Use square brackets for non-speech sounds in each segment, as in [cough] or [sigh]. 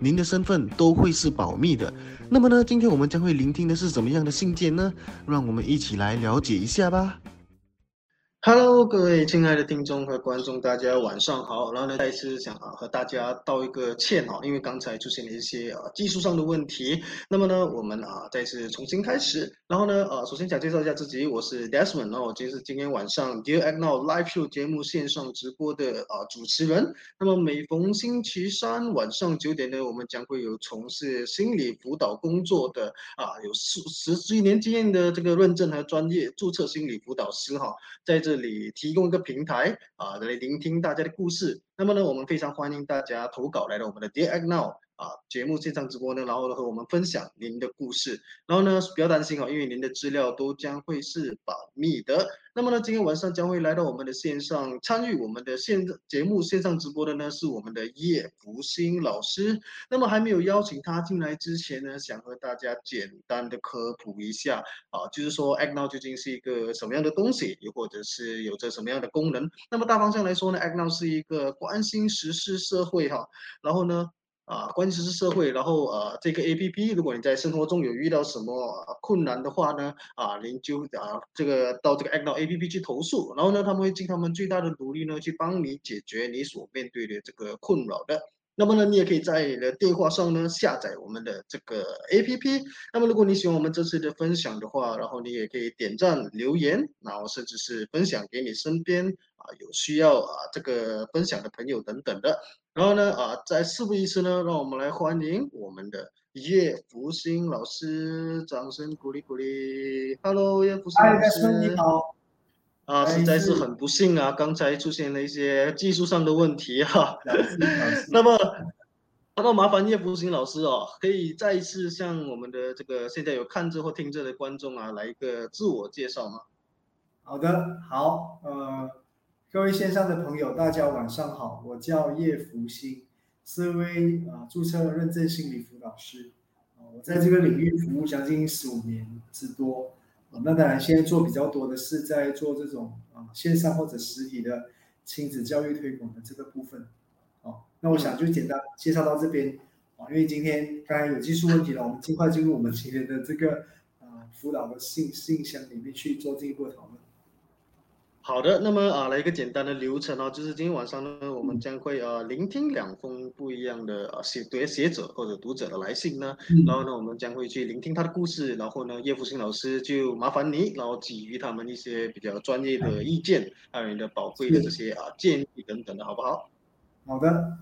您的身份都会是保密的。那么呢，今天我们将会聆听的是怎么样的信件呢？让我们一起来了解一下吧。Hello，各位亲爱的听众和观众，大家晚上好。然后呢，再一次想啊和大家道一个歉哈，因为刚才出现了一些啊技术上的问题。那么呢，我们啊再次重新开始。然后呢，呃，首先想介绍一下自己，我是 Desmond，然后我今天是今天晚上 Dear Act Now Live Show 节目线上直播的啊主持人。那么每逢星期三晚上九点呢，我们将会有从事心理辅导工作的啊有十十几年经验的这个认证和专业注册心理辅导师哈，在这里提供一个平台啊来聆听大家的故事。那么呢，我们非常欢迎大家投稿来到我们的 Dear Agno。啊，节目线上直播呢，然后和我们分享您的故事，然后呢，不要担心哦，因为您的资料都将会是保密的。那么呢，今天晚上将会来到我们的线上参与我们的线节目线上直播的呢，是我们的叶福星老师。那么还没有邀请他进来之前呢，想和大家简单的科普一下啊，就是说 Act Now 究竟是一个什么样的东西，又或者是有着什么样的功能。那么大方向来说呢，Act Now 是一个关心时事社会哈，然后呢。啊，关键是社会，然后呃，这个 A P P，如果你在生活中有遇到什么困难的话呢，啊，您就啊这个到这个 Agno A P P 去投诉，然后呢，他们会尽他们最大的努力呢，去帮你解决你所面对的这个困扰的。那么呢，你也可以在你的电话上呢下载我们的这个 A P P。那么如果你喜欢我们这次的分享的话，然后你也可以点赞、留言，然后甚至是分享给你身边啊有需要啊这个分享的朋友等等的。然后呢，啊，在事不宜迟呢，让我们来欢迎我们的叶福星老师，掌声鼓励鼓励。Hello，叶福星老师，你好。啊，实在是很不幸啊，刚才出现了一些技术上的问题 [laughs] 哈。[laughs] 那么，那么麻烦叶福星老师哦，可以再一次向我们的这个现在有看着或听着的观众啊，来一个自我介绍吗？好的，好，呃。各位线上的朋友，大家晚上好，我叫叶福星，是位啊注册认证心理辅导师，啊，我在这个领域服务将近十五年之多，啊，那当然现在做比较多的是在做这种啊线上或者实体的亲子教育推广的这个部分，哦，那我想就简单介绍到这边，啊，因为今天刚才有技术问题了，我们尽快进入我们今天的这个啊辅导的信信箱里面去做进一步讨论。好的，那么啊，来一个简单的流程啊，就是今天晚上呢，我们将会呃聆听两封不一样的呃写读写者或者读者的来信呢，然后呢，我们将会去聆听他的故事，然后呢，叶福星老师就麻烦你，然后给予他们一些比较专业的意见，还有你的宝贵的这些啊建议等等的，好不好？好的，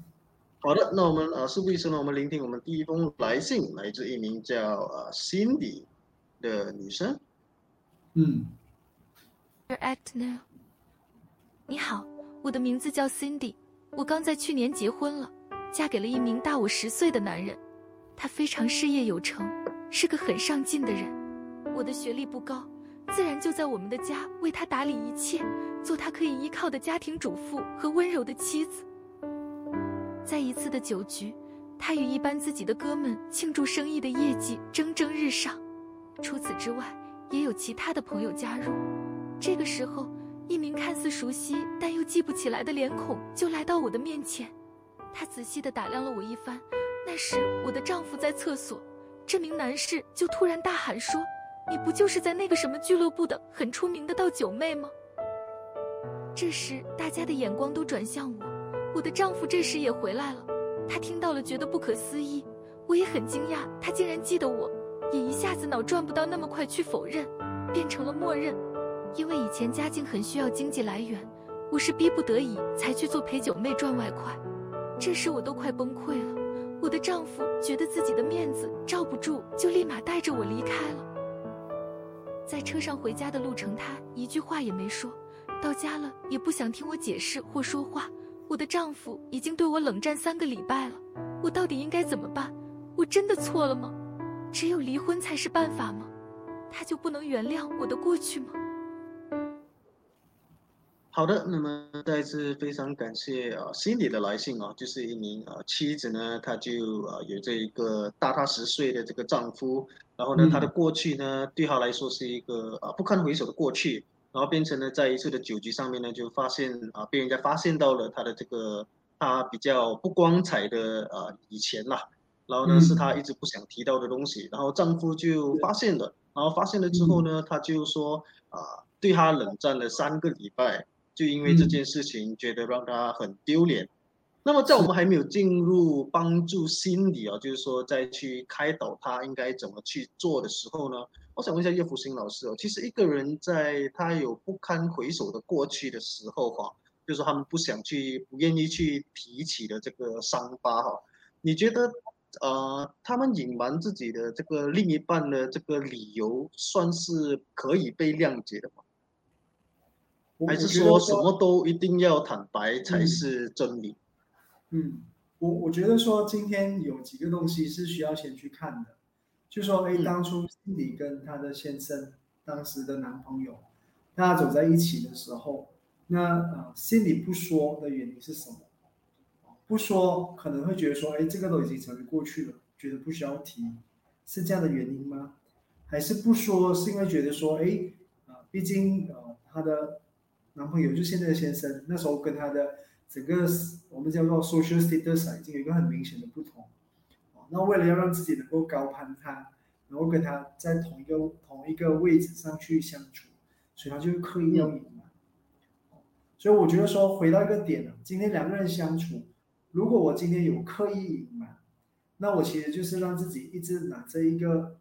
好的，那我们呃事不宜迟呢，我们聆听我们第一封来信，来自一名叫呃 Cindy 的女生，嗯，Your，Act now。你好，我的名字叫 Cindy，我刚在去年结婚了，嫁给了一名大我十岁的男人，他非常事业有成，是个很上进的人。我的学历不高，自然就在我们的家为他打理一切，做他可以依靠的家庭主妇和温柔的妻子。在一次的酒局，他与一班自己的哥们庆祝生意的业绩蒸蒸日上，除此之外，也有其他的朋友加入。这个时候。一名看似熟悉但又记不起来的脸孔就来到我的面前，他仔细地打量了我一番。那时我的丈夫在厕所，这名男士就突然大喊说：“你不就是在那个什么俱乐部的很出名的倒酒妹吗？”这时大家的眼光都转向我，我的丈夫这时也回来了。他听到了觉得不可思议，我也很惊讶，他竟然记得我，也一下子脑转不到那么快去否认，变成了默认。因为以前家境很需要经济来源，我是逼不得已才去做陪酒妹赚外快。这时我都快崩溃了，我的丈夫觉得自己的面子罩不住，就立马带着我离开了。在车上回家的路程，他一句话也没说，到家了也不想听我解释或说话。我的丈夫已经对我冷战三个礼拜了，我到底应该怎么办？我真的错了吗？只有离婚才是办法吗？他就不能原谅我的过去吗？好的，那么再次非常感谢啊，Cindy 的来信啊，就是一名啊妻子呢，她就啊有这一个大她十岁的这个丈夫，然后呢，她的过去呢，对她来说是一个啊不堪回首的过去，然后变成了在一次的酒局上面呢，就发现啊被人家发现到了她的这个她比较不光彩的啊以前啦，然后呢是她一直不想提到的东西，然后丈夫就发现了，然后发现了之后呢，他就说啊对她冷战了三个礼拜。就因为这件事情，觉得让他很丢脸。那么，在我们还没有进入帮助心理啊，就是说再去开导他应该怎么去做的时候呢，我想问一下叶福星老师哦，其实一个人在他有不堪回首的过去的时候哈，就是他们不想去、不愿意去提起的这个伤疤哈，你觉得呃，他们隐瞒自己的这个另一半的这个理由，算是可以被谅解的吗？还是说什么都一定要坦白才是真理？嗯，我我觉得说今天有几个东西是需要先去看的，就说哎，当初心里跟她的先生当时的男朋友，大家走在一起的时候，那呃心里不说的原因是什么？不说可能会觉得说哎，这个都已经成为过去了，觉得不需要提，是这样的原因吗？还是不说是因为觉得说哎啊，毕竟呃他的。男朋友就现在的先生，那时候跟他的整个我们叫做 social status 已经有一个很明显的不同，哦那为了要让自己能够高攀他，然后跟他在同一个同一个位置上去相处，所以他就刻意要隐瞒。所以我觉得说回到一个点了，今天两个人相处，如果我今天有刻意隐瞒，那我其实就是让自己一直拿着一个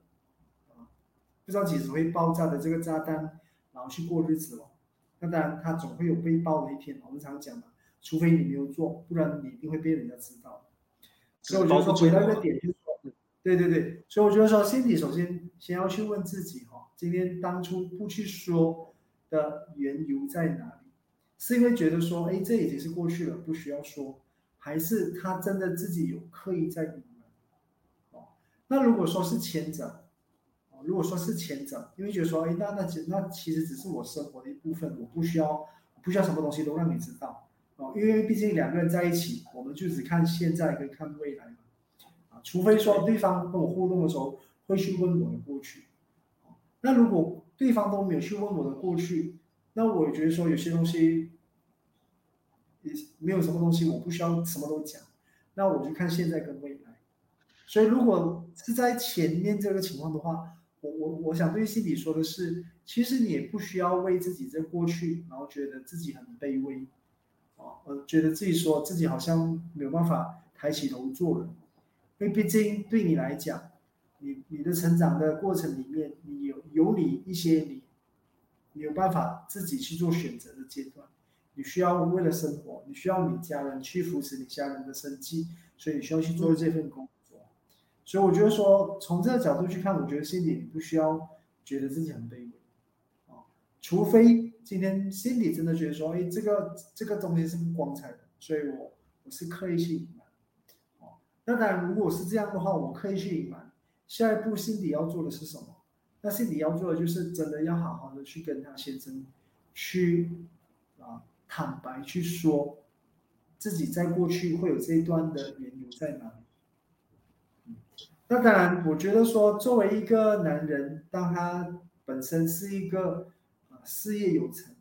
不知道几时会爆炸的这个炸弹，然后去过日子了。那当然，他总会有被爆的一天。我们常讲嘛，除非你没有做，不然你一定会被人家知道。所以我觉得说回到一个点，就是说，对对对。所以我觉得说，心里首先先要去问自己哈，今天当初不去说的缘由在哪里？是因为觉得说，哎，这已经是过去了，不需要说，还是他真的自己有刻意在隐瞒？哦，那如果说是前者。如果说是前者，因为觉得说，哎，那那其那其实只是我生活的一部分，我不需要不需要什么东西都让你知道。哦，因为毕竟两个人在一起，我们就只看现在跟看未来嘛，啊，除非说对方跟我互动的时候会去问我的过去，那如果对方都没有去问我的过去，那我觉得说有些东西也没有什么东西我不需要什么都讲，那我就看现在跟未来，所以如果是在前面这个情况的话。我我我想对心里说的是，其实你也不需要为自己这过去，然后觉得自己很卑微，啊，呃，觉得自己说自己好像没有办法抬起头做人，因为毕竟对你来讲，你你的成长的过程里面，你有有你一些你，你有办法自己去做选择的阶段，你需要为了生活，你需要你家人去扶持你家人的生计，所以你需要去做这份工。所以我觉得说，从这个角度去看，我觉得心里不需要觉得自己很卑微，啊，除非今天心里真的觉得说，哎，这个这个东西是不光彩的，所以我我是刻意去隐瞒，哦，那当然如果是这样的话，我刻意去隐瞒，下一步心里要做的是什么？那心里要做的就是真的要好好的去跟他先生去啊坦白去说，自己在过去会有这一段的缘由在哪里。那当然，我觉得说，作为一个男人，当他本身是一个啊事业有成，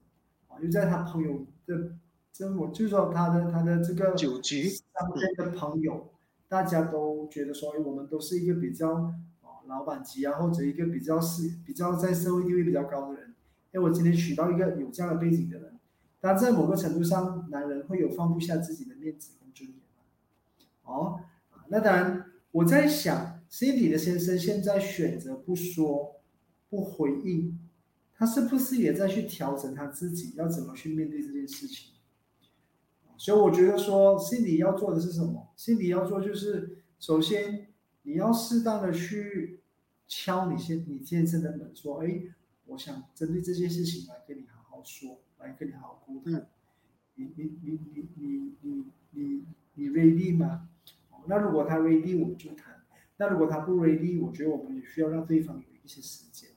啊又在他朋友的这我就说他的他的这个酒局上面的朋友，大家都觉得说，哎，我们都是一个比较啊老板级啊，或者一个比较是比较在社会地位比较高的人，哎，我今天娶到一个有这样的背景的人，但在某个程度上，男人会有放不下自己的面子跟尊严哦，那当然。我在想，Cindy 的先生现在选择不说、不回应，他是不是也在去调整他自己要怎么去面对这件事情？所以我觉得说，Cindy 要做的是什么？Cindy 要做就是，首先你要适当的去敲你先你先生的门，说：“哎，我想针对这件事情来跟你好好说，来跟你好好沟通。你你你你你你你你 ready 吗？”那如果他 ready，我们就谈；那如果他不 ready，我觉得我们也需要让对方有一些时间。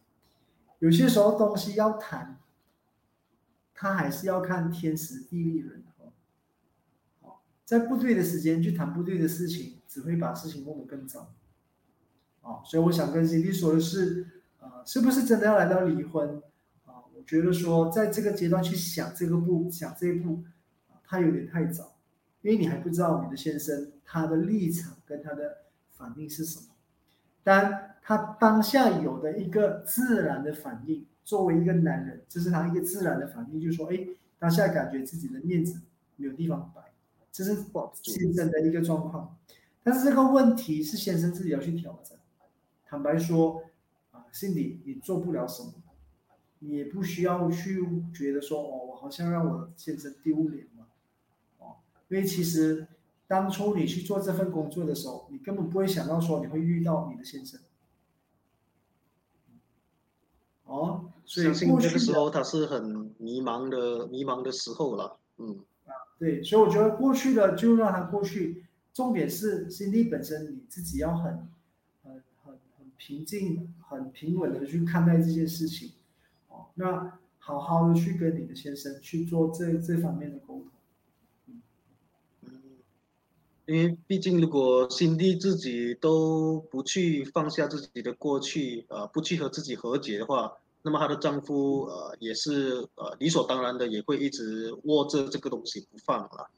有些时候东西要谈，他还是要看天时地利人和。好，在不对的时间去谈不对的事情，只会把事情弄得更糟。啊，所以我想跟金弟说的是，呃，是不是真的要来到离婚？啊，我觉得说在这个阶段去想这个步，想这一步，啊，他有点太早，因为你还不知道你的先生他的立场跟他的反应是什么。当他当下有的一个自然的反应，作为一个男人，这是他一个自然的反应，就是说，哎，当下感觉自己的面子没有地方摆，这是先生的一个状况。但是这个问题是先生自己要去调整。坦白说，啊，心里你做不了什么，你也不需要去觉得说，哦，我好像让我先生丢脸因为其实。当初你去做这份工作的时候，你根本不会想到说你会遇到你的先生。哦，所以过去的时候他是很迷茫的，迷茫的时候了。嗯，啊，对，所以我觉得过去的就让它过去，重点是心地本身你自己要很、很、很、很平静、很平稳的去看待这件事情。哦，那好好的去跟你的先生去做这这方面的沟通。因为毕竟，如果辛蒂自己都不去放下自己的过去，呃，不去和自己和解的话，那么她的丈夫，呃，也是呃理所当然的，也会一直握着这个东西不放了。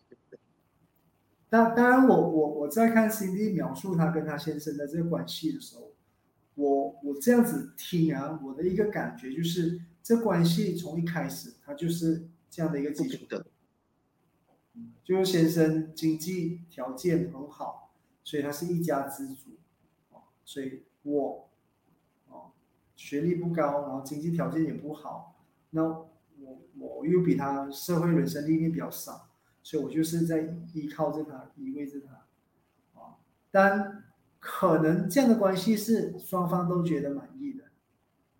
那当然，我我我在看辛蒂描述她跟她先生的这个关系的时候，我我这样子听啊，我的一个感觉就是，这关系从一开始，它就是这样的一个基础的。就是先生经济条件很好，所以他是一家之主，所以我，哦，学历不高，然后经济条件也不好，那我我又比他社会人生历练比较少，所以我就是在依靠着他，依偎着他，啊，但可能这样的关系是双方都觉得满意的，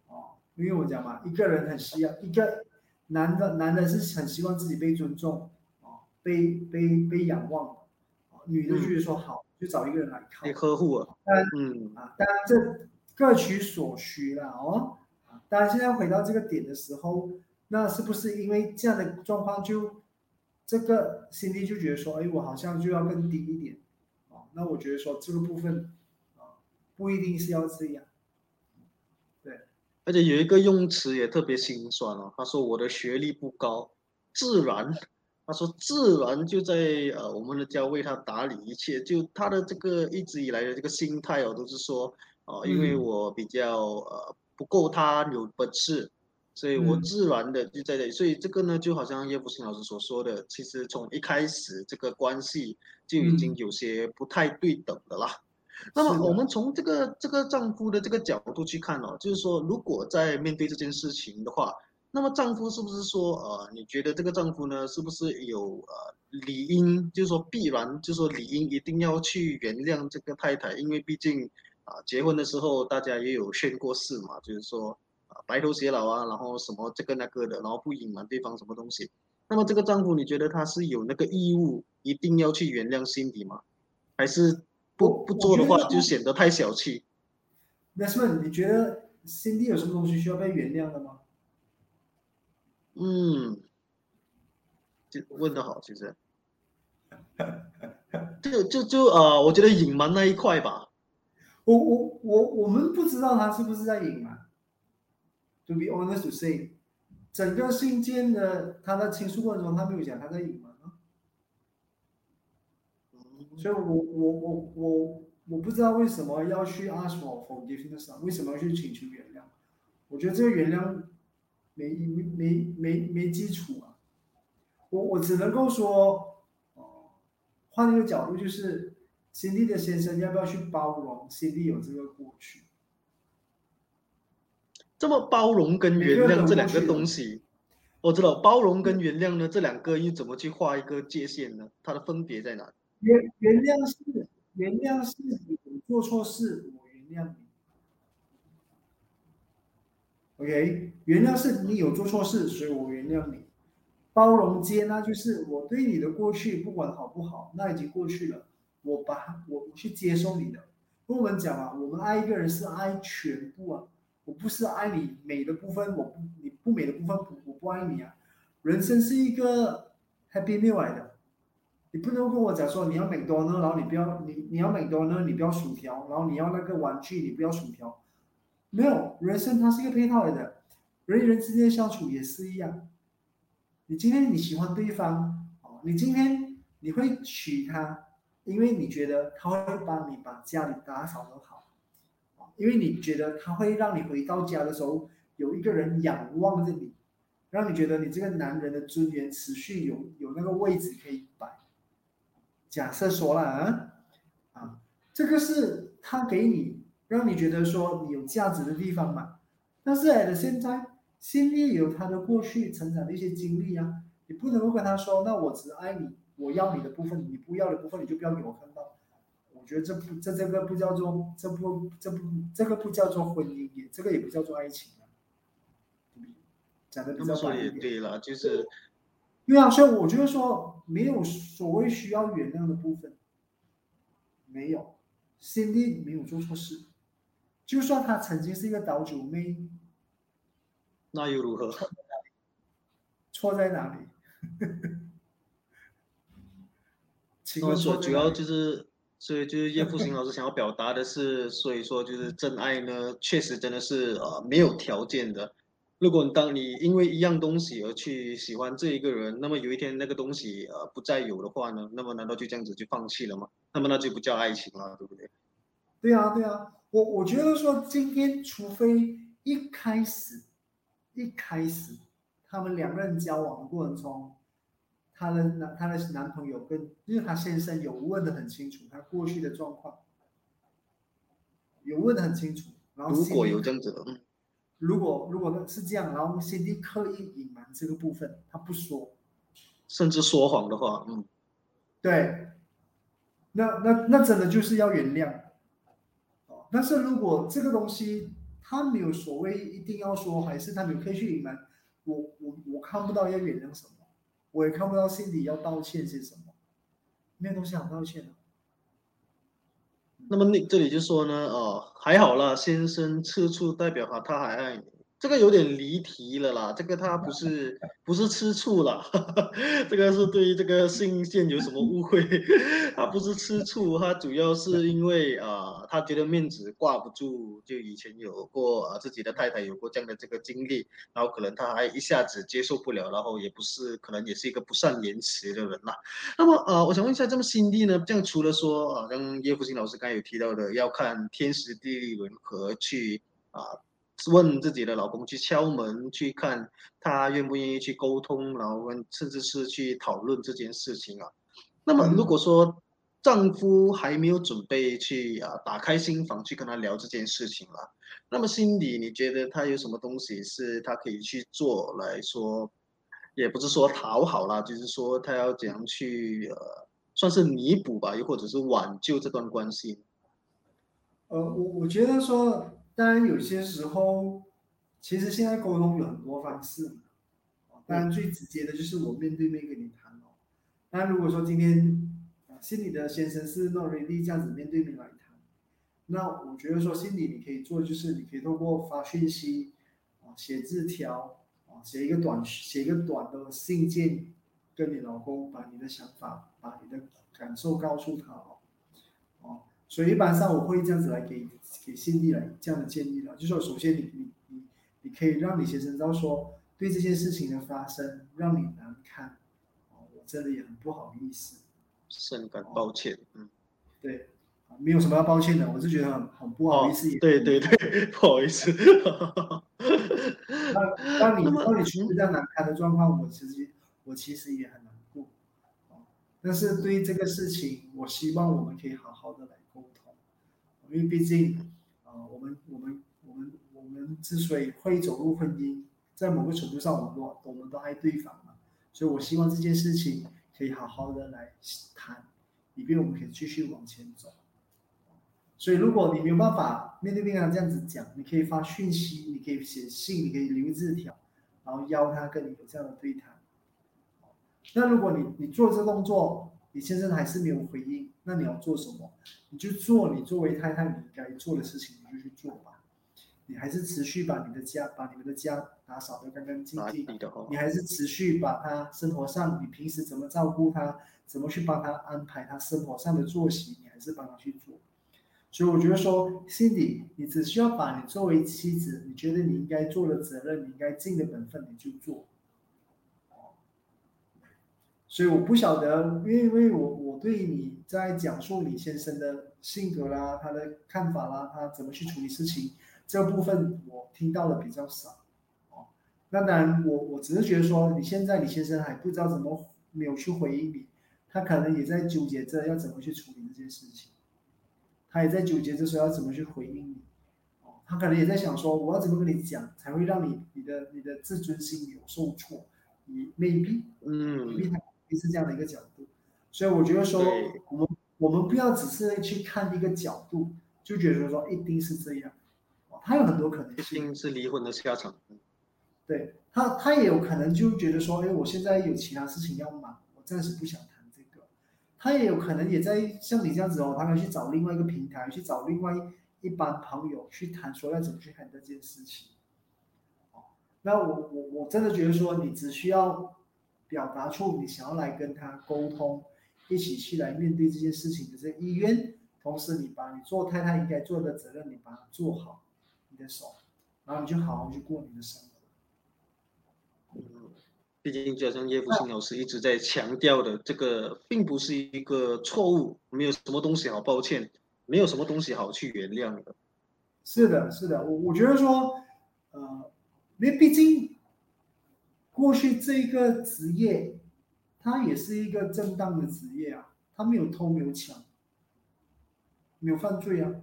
哦，因为我讲嘛，一个人很需要一个男的，男的是很希望自己被尊重。被被被仰望，女的就是说好，就找一个人来靠，被呵护啊。当然，嗯啊，当然这各取所需了哦。啊，当然现在回到这个点的时候，那是不是因为这样的状况，就这个心里就觉得说，哎，我好像就要更低一点，啊，那我觉得说这个部分啊，不一定是要这样。对，而且有一个用词也特别心酸哦，他说我的学历不高，自然。他说：“自然就在呃，我们的家为他打理一切。就他的这个一直以来的这个心态哦，都是说，哦，因为我比较呃不够他有本事，所以我自然的就在这里。所以这个呢，就好像叶福清老师所说的，其实从一开始这个关系就已经有些不太对等的啦。那么我们从这个这个丈夫的这个角度去看哦，就是说，如果在面对这件事情的话。”那么丈夫是不是说，呃，你觉得这个丈夫呢，是不是有呃理应，就是说必然，就是说理应一定要去原谅这个太太，因为毕竟啊，结婚的时候大家也有宣过誓嘛，就是说啊白头偕老啊，然后什么这个那个的，然后不隐瞒对方什么东西。那么这个丈夫，你觉得他是有那个义务一定要去原谅辛迪吗？还是不不做的话就显得太小气？那什么？你觉得辛迪有什么东西需要被原谅的吗？嗯，就问的好，其实，[laughs] 就就就呃，我觉得隐瞒那一块吧。我我我我们不知道他是不是在隐瞒。To be honest to say，整个信件的他的倾诉过程中，他没有讲他在隐瞒啊。所以我我我我我不知道为什么要去 ask for forgiveness，为什么要去请求原谅？我觉得这个原谅。没没没没没基础啊！我我只能够说，哦，换一个角度就是，辛迪的先生要不要去包容辛迪有这个过去？这么包容跟原谅这两个东西，我知道包容跟原谅呢，这两个又怎么去画一个界限呢？它的分别在哪？原原谅是原谅是你做错事，我原谅你。OK，原谅是你有做错事，所以我原谅你。包容接纳就是我对你的过去不管好不好，那已经过去了，我把我去接受你的。跟我们讲啊，我们爱一个人是爱全部啊，我不是爱你美的部分，我不你不美的部分，我我不爱你啊。人生是一个 happy meal 来的，你不能跟我讲说你要美多呢，然后你不要你你要美多呢，你不要薯条，然后你要那个玩具，你不要薯条，没有，人生它是一个配套来的，人与人之间相处也是一样。你今天你喜欢对方，哦，你今天你会娶她，因为你觉得他会帮你把家里打扫得好，因为你觉得他会让你回到家的时候有一个人仰望着你。让你觉得你这个男人的尊严持续有有那个位置可以摆。假设说了啊，啊，这个是他给你让你觉得说你有价值的地方嘛。但是哎的现在，心里有他的过去成长的一些经历啊，你不能够跟他说，那我只爱你，我要你的部分，你不要的部分你就不要给我看到。我觉得这不这这个不叫做这不这不这个不叫做婚姻，也这个也不叫做爱情啊。讲的比较说也对了，就是对啊，所以我觉得说没有所谓需要原谅的部分，没有，Cindy 没有做错事，就算他曾经是一个岛主妹，那又如何？错在哪里？[laughs] 我说主要就是，所以就是叶复兴老师想要表达的是，所以说就是真爱呢，确实真的是呃没有条件的。如果当你因为一样东西而去喜欢这一个人，那么有一天那个东西呃不再有的话呢，那么难道就这样子就放弃了吗？那么那就不叫爱情了，对不对？对啊，对啊，我我觉得说今天，除非一开始一开始他们两个人交往的过程中，她的男她的男朋友跟因为他先生有问的很清楚，他过去的状况有问的很清楚，然后如果有这样子的。如果如果是这样，然后 Cindy 刻意隐瞒这个部分，他不说，甚至说谎的话，嗯，对，那那那真的就是要原谅，哦，但是如果这个东西他没有所谓一定要说，还是他没有刻意去隐瞒，我我我看不到要原谅什么，我也看不到心里要道歉些什么，没有东西好道歉的。那么那这里就说呢，哦，还好了，先生吃醋代表哈他还爱你。这个有点离题了啦，这个他不是 [laughs] 不是吃醋了，[laughs] 这个是对于这个信件有什么误会？[laughs] 他不是吃醋，他主要是因为啊，他觉得面子挂不住，就以前有过啊自己的太太有过这样的这个经历，然后可能他还一下子接受不了，然后也不是可能也是一个不善言辞的人啦。那么呃，我想问一下，这么心地呢？这样除了说啊，像叶福兴老师刚才有提到的，要看天时地利人和去啊。问自己的老公去敲门去看他愿不愿意去沟通，然后问甚至是去讨论这件事情啊。那么如果说丈夫还没有准备去啊打开心房去跟他聊这件事情了，那么心里你觉得他有什么东西是他可以去做来说，也不是说讨好啦，就是说他要怎样去呃算是弥补吧，又或者是挽救这段关系？呃，我我觉得说。当然，有些时候，其实现在沟通有很多方式。当然，最直接的就是我面对面跟你谈哦。当然，如果说今天心里的先生是 not ready 这样子面对面来谈，那我觉得说心里你可以做，就是你可以透过发讯息啊、写字条啊、写一个短写一个短的信件，跟你老公把你的想法、把你的感受告诉他哦。哦，所以一般上我会这样子来给。给新弟来这样的建议了，就是说首先你你你你可以让你先生知道说对这件事情的发生让你难堪，哦，我真的也很不好意思，深感抱歉，嗯，对，没有什么要抱歉的，我是觉得很很不好意思，对对对，不好意思，那当你 [laughs] 当你处于这样难堪的状况，我其实我其实也很难过，但是对于这个事情，我希望我们可以好好的来因为毕竟。啊，我们我们我们我们之所以会走入婚姻，在某个程度上，我们都我们都爱对方嘛，所以我希望这件事情可以好好的来谈，以便我们可以继续往前走。所以，如果你没有办法面对面跟他这样子讲，你可以发讯息，你可以写信，你可以留字条，然后邀他跟你有这样的对谈。那如果你你做这动作，你先生还是没有回应，那你要做什么？你就做你作为太太你该做的事情，你就去做吧。你还是持续把你的家把你们的家打扫得干干净净，你还是持续把他生活上你平时怎么照顾他，怎么去帮他安排他生活上的作息，你还是帮他去做。所以我觉得说，Cindy，你只需要把你作为妻子，你觉得你应该做的责任，你应该尽的本分，你就做。所以我不晓得，因为因为我我对你在讲述李先生的性格啦，他的看法啦，他怎么去处理事情这部分，我听到的比较少。哦，那当然，我我只是觉得说，你现在李先生还不知道怎么没有去回应你，他可能也在纠结着要怎么去处理这件事情，他也在纠结着说要怎么去回应你。哦，他可能也在想说，我要怎么跟你讲，才会让你你的你的自尊心有受挫？你 maybe，嗯 maybe 他。是这样的一个角度，所以我觉得说，我们我们不要只是去看一个角度，就觉得说一定是这样，哦他有很多可能性，一定是离婚的下场。对他，他也有可能就觉得说，哎，我现在有其他事情要忙，我暂时不想谈这个。他也有可能也在像你这样子哦，他可以去找另外一个平台，去找另外一帮朋友去谈，说要怎么去看这件事情。哦那我我我真的觉得说，你只需要。表达出你想要来跟他沟通，一起去来面对这件事情的这个意愿，同时你把你做太太应该做的责任，你把它做好，你的手，然后你就好好去过你的生活。嗯，毕竟就像叶福新老师一直在强调的，这个并不是一个错误，没有什么东西好抱歉，没有什么东西好去原谅的。是的，是的，我我觉得说，呃，因为毕竟。过去这个职业，它也是一个正当的职业啊，他没有偷没有抢，没有犯罪啊，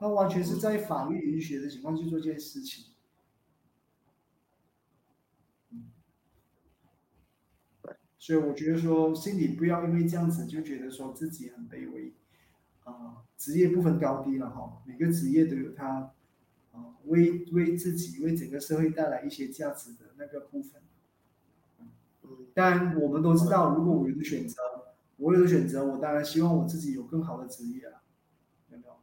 他完全是在法律允许的情况去做这件事情。所以我觉得说，心里不要因为这样子就觉得说自己很卑微，啊，职业不分高低了哈，每个职业都有它，啊，为为自己为整个社会带来一些价值的那个部分。当然，我们都知道，如果我有的选择，我有的选择，我当然希望我自己有更好的职业啊，有没有？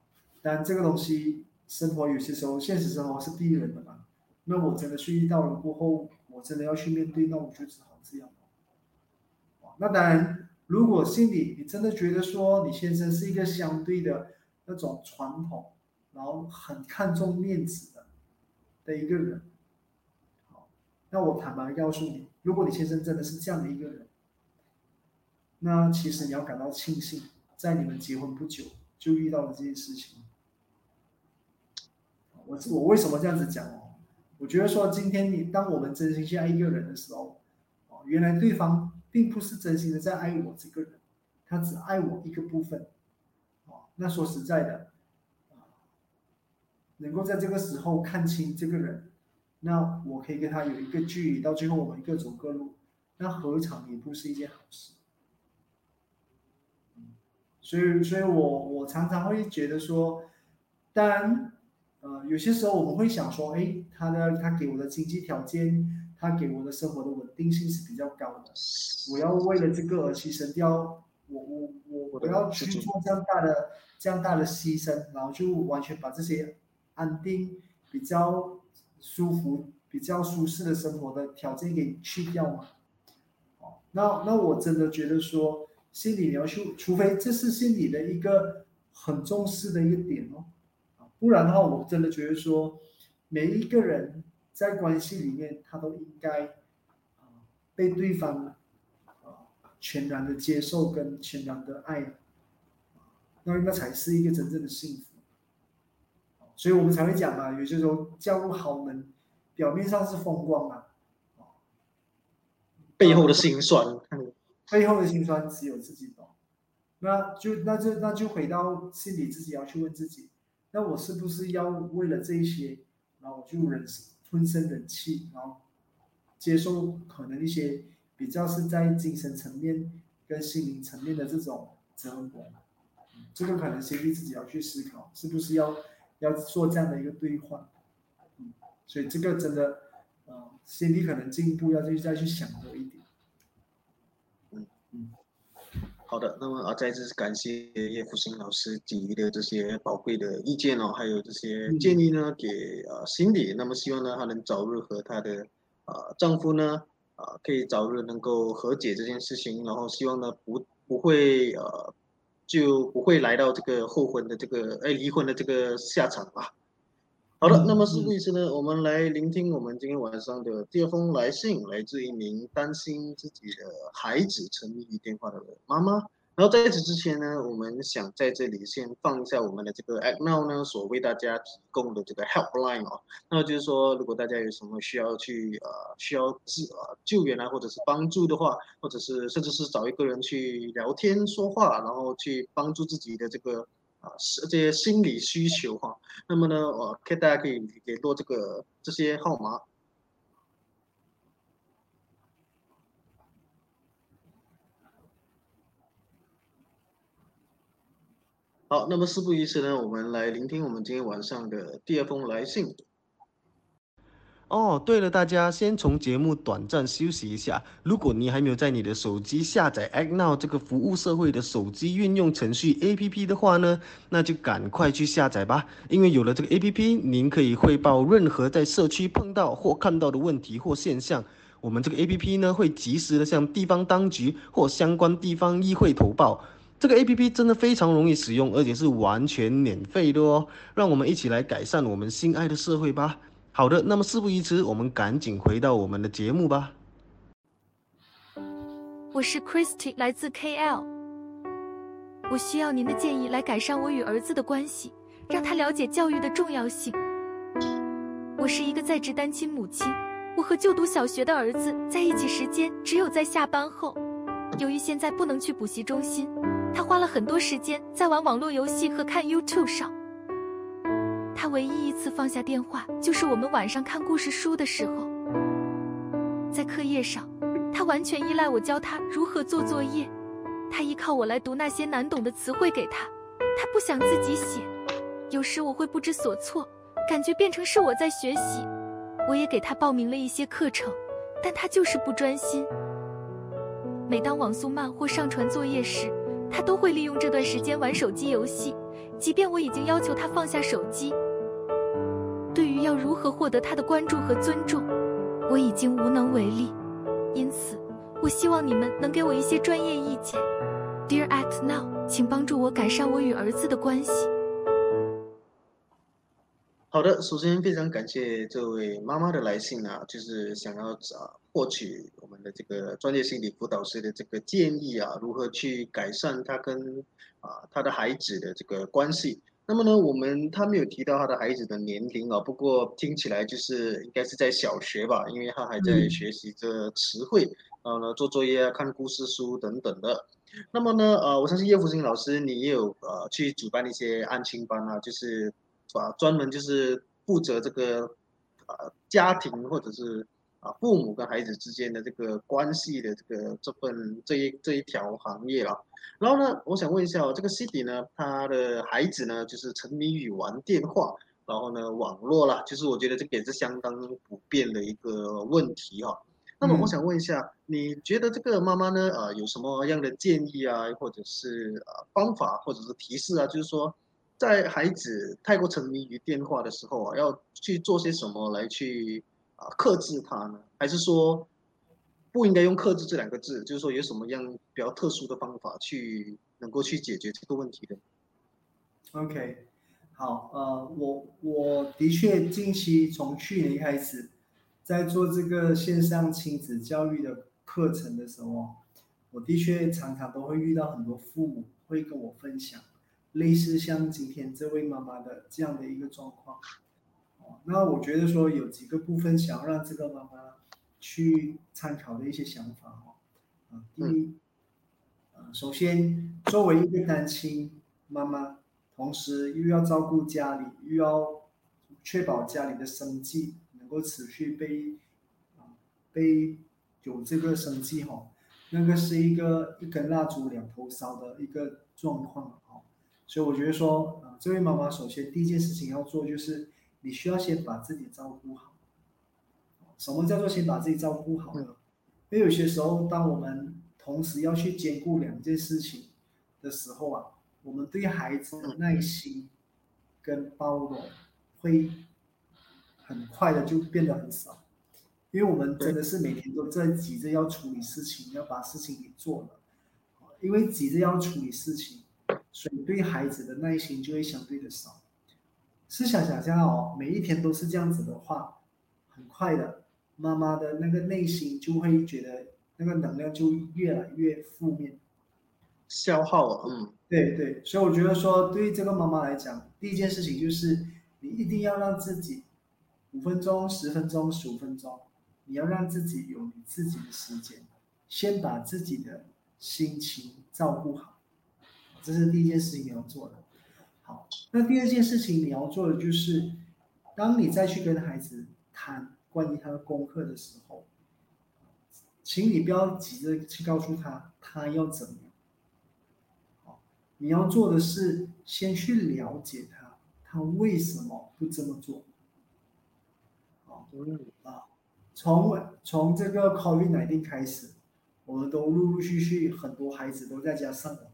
但这个东西，生活有些时候，现实生活是逼人的嘛。那我真的是遇到了过后，我真的要去面对，那我就只好这样。那当然，如果心里你真的觉得说，你先生是一个相对的那种传统，然后很看重面子的的一个人。好那我坦白告诉你，如果你先生真的是这样的一个人，那其实你要感到庆幸，在你们结婚不久就遇到了这件事情。我我为什么这样子讲哦？我觉得说今天你当我们真心去爱一个人的时候，哦，原来对方并不是真心的在爱我这个人，他只爱我一个部分。哦，那说实在的，能够在这个时候看清这个人。那我可以跟他有一个距离，到最后我们各走各路，那何尝也不是一件好事？所以，所以我我常常会觉得说，当然，呃，有些时候我们会想说，哎，他的他给我的经济条件，他给我的生活的稳定性是比较高的，我要为了这个而牺牲掉，我我我我要去做这样大的这样大的牺牲，然后就完全把这些安定比较。舒服、比较舒适的生活的条件给去掉嘛？哦，那那我真的觉得说，心理描述，除非这是心理的一个很重视的一个点哦，不然的话，我真的觉得说，每一个人在关系里面，他都应该被对方啊全然的接受跟全然的爱，那那才是一个真正的幸福。所以我们才会讲嘛，有些时候嫁入豪门，表面上是风光嘛，背后的辛酸，背后的辛酸只有自己懂。那就那就那就回到心里，自己要去问自己，那我是不是要为了这一些，然后我就忍吞声忍气，然后接受可能一些比较是在精神层面跟心灵层面的这种折磨？这个可能心里自己要去思考，是不是要。要做这样的一个兑换，嗯，所以这个真的，呃，心里可能进一步要去再去想多一点，嗯嗯。好的，那么啊，再次感谢叶福星老师给予的这些宝贵的意见哦，还有这些建议呢，给呃心理。那么希望呢，她能早日和她的呃丈夫呢，啊，可以早日能够和解这件事情，然后希望呢，不不会呃，[laughs] 就不会来到这个后婚的这个哎离婚的这个下场吧。好的，那么事不宜迟呢，我们来聆听我们今天晚上的第二封来信，来自一名担心自己的孩子沉迷于电话的妈妈。然后在此之前呢，我们想在这里先放一下我们的这个 Act Now 呢所为大家提供的这个 Helpline 哦。那就是说，如果大家有什么需要去呃需要治呃救援啊，或者是帮助的话，或者是甚至是找一个人去聊天说话，然后去帮助自己的这个。啊，是这些心理需求哈，那么呢，呃，可以大家可以联络这个这些号码。好，那么事不宜迟呢，我们来聆听我们今天晚上的第二封来信。哦，对了，大家先从节目短暂休息一下。如果你还没有在你的手机下载 Act Now 这个服务社会的手机运用程序 APP 的话呢，那就赶快去下载吧。因为有了这个 APP，您可以汇报任何在社区碰到或看到的问题或现象。我们这个 APP 呢，会及时的向地方当局或相关地方议会投报。这个 APP 真的非常容易使用，而且是完全免费的哦。让我们一起来改善我们心爱的社会吧。好的，那么事不宜迟，我们赶紧回到我们的节目吧。我是 Christy，来自 KL。我需要您的建议来改善我与儿子的关系，让他了解教育的重要性。我是一个在职单亲母亲，我和就读小学的儿子在一起时间只有在下班后。由于现在不能去补习中心，他花了很多时间在玩网络游戏和看 YouTube 上。他唯一一次放下电话，就是我们晚上看故事书的时候。在课业上，他完全依赖我教他如何做作业。他依靠我来读那些难懂的词汇给他。他不想自己写，有时我会不知所措，感觉变成是我在学习。我也给他报名了一些课程，但他就是不专心。每当网速慢或上传作业时，他都会利用这段时间玩手机游戏，即便我已经要求他放下手机。对于要如何获得他的关注和尊重，我已经无能为力。因此，我希望你们能给我一些专业意见。Dear Act Now，请帮助我改善我与儿子的关系。好的，首先非常感谢这位妈妈的来信啊，就是想要找获取我们的这个专业心理辅导师的这个建议啊，如何去改善他跟啊他的孩子的这个关系。那么呢，我们他没有提到他的孩子的年龄啊，不过听起来就是应该是在小学吧，因为他还在学习着词汇，然后呢做作业啊、看故事书等等的。那么呢，呃，我相信叶福星老师你也有呃去主办一些案情班啊，就是啊专门就是负责这个呃家庭或者是啊父母跟孩子之间的这个关系的这个这份这一这一条行业了。然后呢，我想问一下哦，这个 Cindy 呢，他的孩子呢，就是沉迷于玩电话，然后呢，网络啦，就是我觉得这个也是相当普遍的一个问题哈。那么我想问一下，你觉得这个妈妈呢，呃，有什么样的建议啊，或者是呃方法，或者是提示啊？就是说，在孩子太过沉迷于电话的时候啊，要去做些什么来去啊克制他呢？还是说？不应该用“克制”这两个字，就是说有什么样比较特殊的方法去能够去解决这个问题的？OK，好，呃，我我的确近期从去年开始在做这个线上亲子教育的课程的时候，我的确常常都会遇到很多父母会跟我分享类似像今天这位妈妈的这样的一个状况。哦，那我觉得说有几个部分想要让这个妈妈。去参考的一些想法哦，啊，第一，呃，首先作为一个单亲妈妈，同时又要照顾家里，又要确保家里的生计能够持续被啊被有这个生计哈，那个是一个一根蜡烛两头烧的一个状况哈，所以我觉得说啊，这位妈妈首先第一件事情要做就是你需要先把自己照顾好。什么叫做先把自己照顾好呢？因为有些时候，当我们同时要去兼顾两件事情的时候啊，我们对孩子的耐心跟包容会很快的就变得很少，因为我们真的是每天都在急着要处理事情，要把事情给做了，因为急着要处理事情，所以对孩子的耐心就会相对的少。试想想象哦，每一天都是这样子的话，很快的，妈妈的那个内心就会觉得那个能量就越来越负面，消耗了，嗯，对对，所以我觉得说，对于这个妈妈来讲，第一件事情就是你一定要让自己五分钟、十分钟、十五分钟，你要让自己有你自己的时间，先把自己的心情照顾好，这是第一件事情你要做的。好，那第二件事情你要做的就是，当你再去跟孩子谈关于他的功课的时候，请你不要急着去告诉他他要怎么样。好，你要做的是先去了解他，他为什么不这么做。好，啊，从从这个 COVID 奶定开始，我们都陆陆续续很多孩子都在家上网。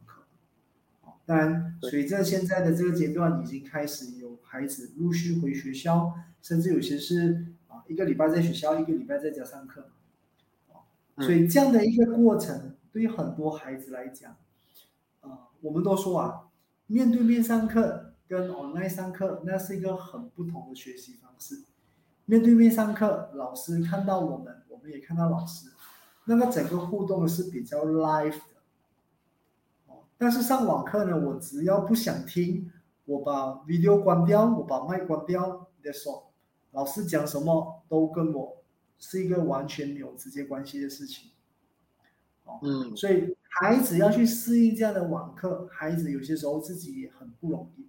当然，随着现在的这个阶段，已经开始有孩子陆续回学校，甚至有些是啊一个礼拜在学校，一个礼拜在家上课，所以这样的一个过程，对于很多孩子来讲，啊，我们都说啊，面对面上课跟 online 上课，那是一个很不同的学习方式。面对面上课，老师看到我们，我们也看到老师，那个整个互动是比较 live。但是上网课呢，我只要不想听，我把 video 关掉，我把麦关掉的时候，老师讲什么都跟我是一个完全没有直接关系的事情。哦，嗯，所以孩子要去适应这样的网课，孩子有些时候自己也很不容易。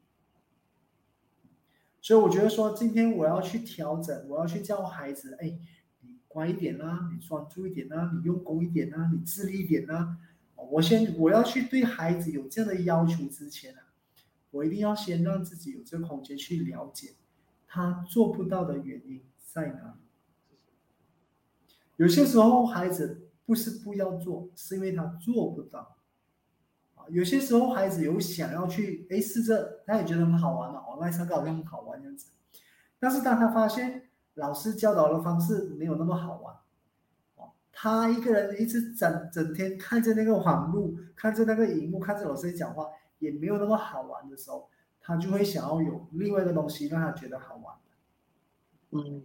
所以我觉得说，今天我要去调整，我要去教孩子，哎，你乖一点啦，你专注一点啦，你用功一点啦，你自律一点啦。我先我要去对孩子有这样的要求之前啊，我一定要先让自己有这个空间去了解他做不到的原因在哪里。有些时候孩子不是不要做，是因为他做不到。有些时候孩子有想要去哎试着，他也觉得很好玩嘛，哦，那上课好像很好玩这样子。但是当他发现老师教导的方式没有那么好玩。他一个人一直整整天看着那个网络，看着那个荧幕，看着老师讲话，也没有那么好玩的时候，他就会想要有另外一个东西让他觉得好玩。嗯，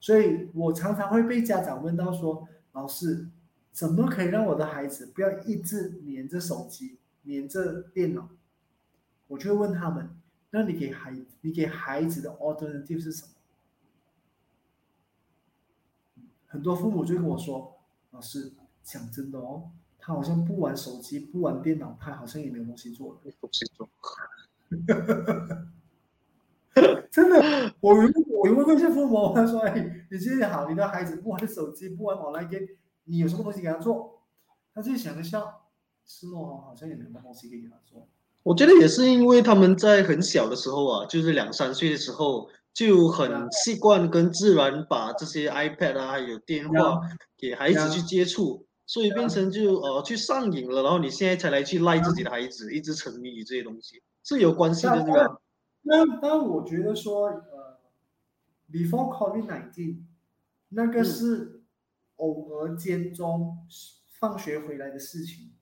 所以我常常会被家长问到说：“老师，怎么可以让我的孩子不要一直黏着手机、黏着电脑？”我就会问他们：“那你给孩你给孩子的 alternative 是什么？”很多父母就跟我说：“老师，讲真的哦，他好像不玩手机，不玩电脑，他好像也没有东西做。”东西做。真的，我我问过一些父母，他说：“哎，你现在好，你的孩子不玩手机，不玩 online game，你有什么东西给他做？”他自己想一下，是哦，好像也没什么东西可以给他做。我觉得也是因为他们在很小的时候啊，就是两三岁的时候。就很习惯跟自然把这些 iPad 啊，还有电话给孩子去接触，所以变成就呃去上瘾了，然后你现在才来去赖自己的孩子，一直沉迷于这些东西，是有关系的，对吧？那那我觉得说，呃，before COVID nineteen，那个是偶尔间中放学回来的事情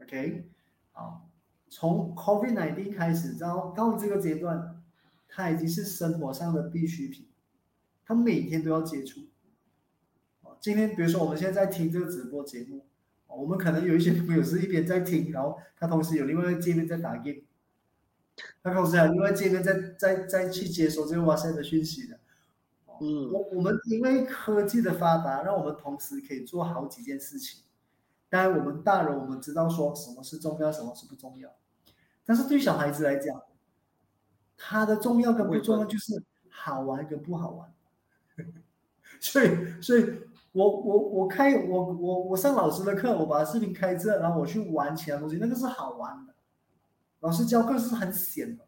，OK，好，从 COVID nineteen 开始到到这个阶段。它已经是生活上的必需品，他每天都要接触。今天比如说我们现在在听这个直播节目，我们可能有一些朋友是一边在听，然后他同时有另外一个界面在打 game，他同时还有另外界面在在在去接收这个 WhatsApp 的讯息的。嗯，我我们因为科技的发达，让我们同时可以做好几件事情。当然，我们大人我们知道说什么是重要，什么是不重要，但是对小孩子来讲。它的重要跟不重要就是好玩跟不好玩，[laughs] 所以，所以我我我开我我我上老师的课，我把视频开着，然后我去玩其他东西，那个是好玩的。老师教课是很险的，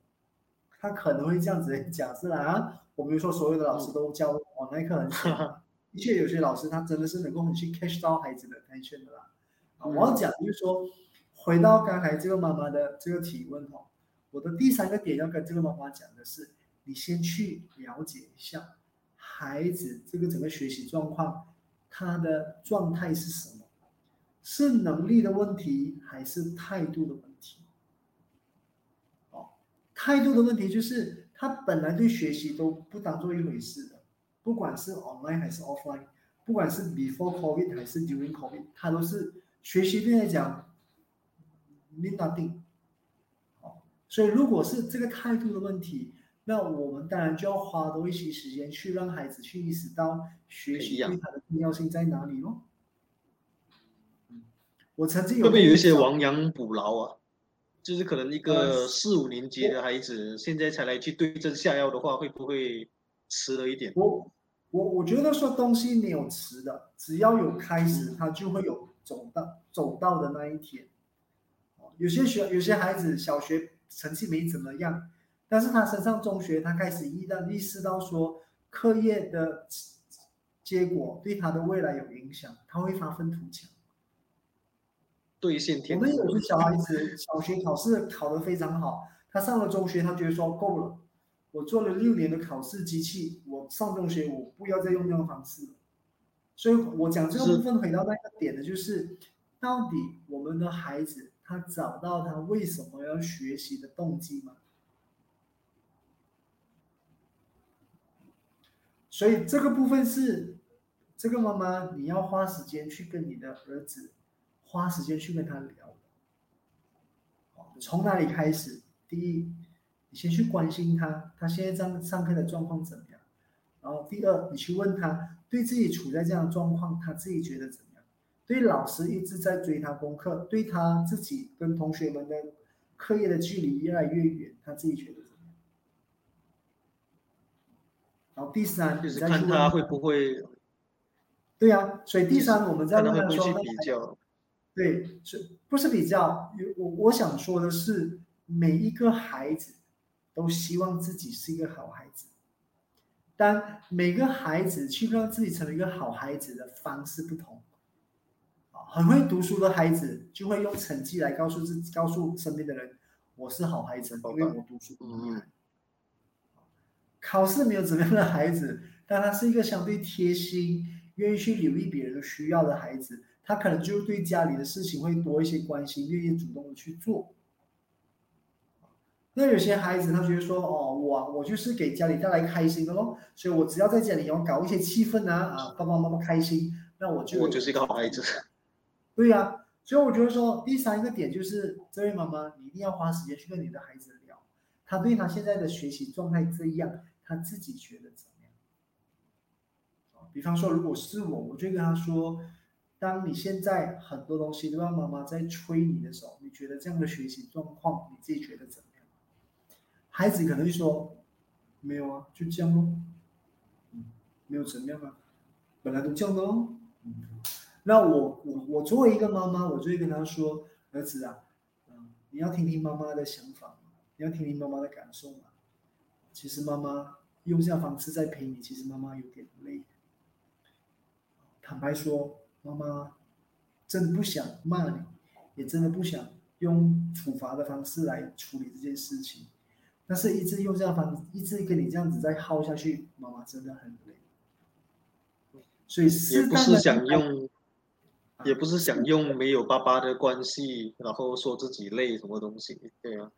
他可能会这样子讲是啦啊，我没有说所有的老师都教我那课很险，[laughs] 的。确有些老师他真的是能够很去 catch 到孩子的 attention 的啦。啊，我要讲就是说，回到刚才这个妈妈的这个提问哦，我的第三个点要跟这个妈妈讲的是，你先去了解一下孩子这个整个学习状况，他的状态是什么，是能力的问题还是态度的问题？哦，态度的问题就是他本来对学习都不当做一回事的，不管是 online 还是 offline，不管是 before COVID 还是 during COVID，他都是。学习对来讲，mean nothing，好，所以如果是这个态度的问题，那我们当然就要花多一些时间去让孩子去意识到学习对他的重要性在哪里咯。我曾经有会不会有一些亡羊补牢啊？就是可能一个四五年级的孩子现在才来去对症下药的话，会不会迟了一点？我我我觉得说东西没有迟的，只要有开始，他就会有。走到走到的那一天，哦，有些学有些孩子小学成绩没怎么样，但是他升上中学，他开始意到意识到说课业的结果对他的未来有影响，他会发愤图强。对线天。我们有些小孩子小学考试考得非常好，他上了中学，他觉得说够了，我做了六年的考试机器，我上中学我不要再用这种方式了。所以我讲这个部分回到那个点的就是，到底我们的孩子他找到他为什么要学习的动机吗？所以这个部分是这个妈妈你要花时间去跟你的儿子花时间去跟他聊。从哪里开始？第一，你先去关心他，他现在上上课的状况怎么样？然后第二，你去问他。对自己处在这样的状况，他自己觉得怎么样？对老师一直在追他功课，对他自己跟同学们的课业的距离越来越远，他自己觉得怎么样？然后第三，就是看他会不会？对呀，所以第三，我们在问他说，比较，对，是不是比较？我我想说的是，每一个孩子都希望自己是一个好孩子。但每个孩子去让自己成为一个好孩子的方式不同，啊，很会读书的孩子就会用成绩来告诉自己、告诉身边的人，我是好孩子，因为我读书厉害。考试没有怎么样的孩子，但他是一个相对贴心、愿意去留意别人的需要的孩子，他可能就对家里的事情会多一些关心，愿意主动的去做。那有些孩子他觉得说，哦，我我就是给家里带来开心的咯，所以我只要在家里要搞一些气氛啊，啊，爸爸妈妈开心，那我就我就是一个好孩子。对呀，所以我觉得说第三个点就是，这位妈妈你一定要花时间去跟你的孩子聊，他对他现在的学习状态这样，他自己觉得怎么样？比方说，如果是我，我就跟他说，当你现在很多东西都要妈妈在催你的时候，你觉得这样的学习状况，你自己觉得怎么样？孩子可能就说：“没有啊，就这样咯，嗯，没有怎么样啊，本来都这样的哦。”嗯，那我我我作为一个妈妈，我就会跟他说：“儿子啊，嗯，你要听听妈妈的想法你要听听妈妈的感受嘛。其实妈妈用这样方式在陪你，其实妈妈有点累。坦白说，妈妈真的不想骂你，也真的不想用处罚的方式来处理这件事情。”但是，一直用这样方，一直跟你这样子再耗下去，妈妈真的很累。所以，也不是想用，也不是想用没有爸爸的关系，然后说自己累什么东西，对啊。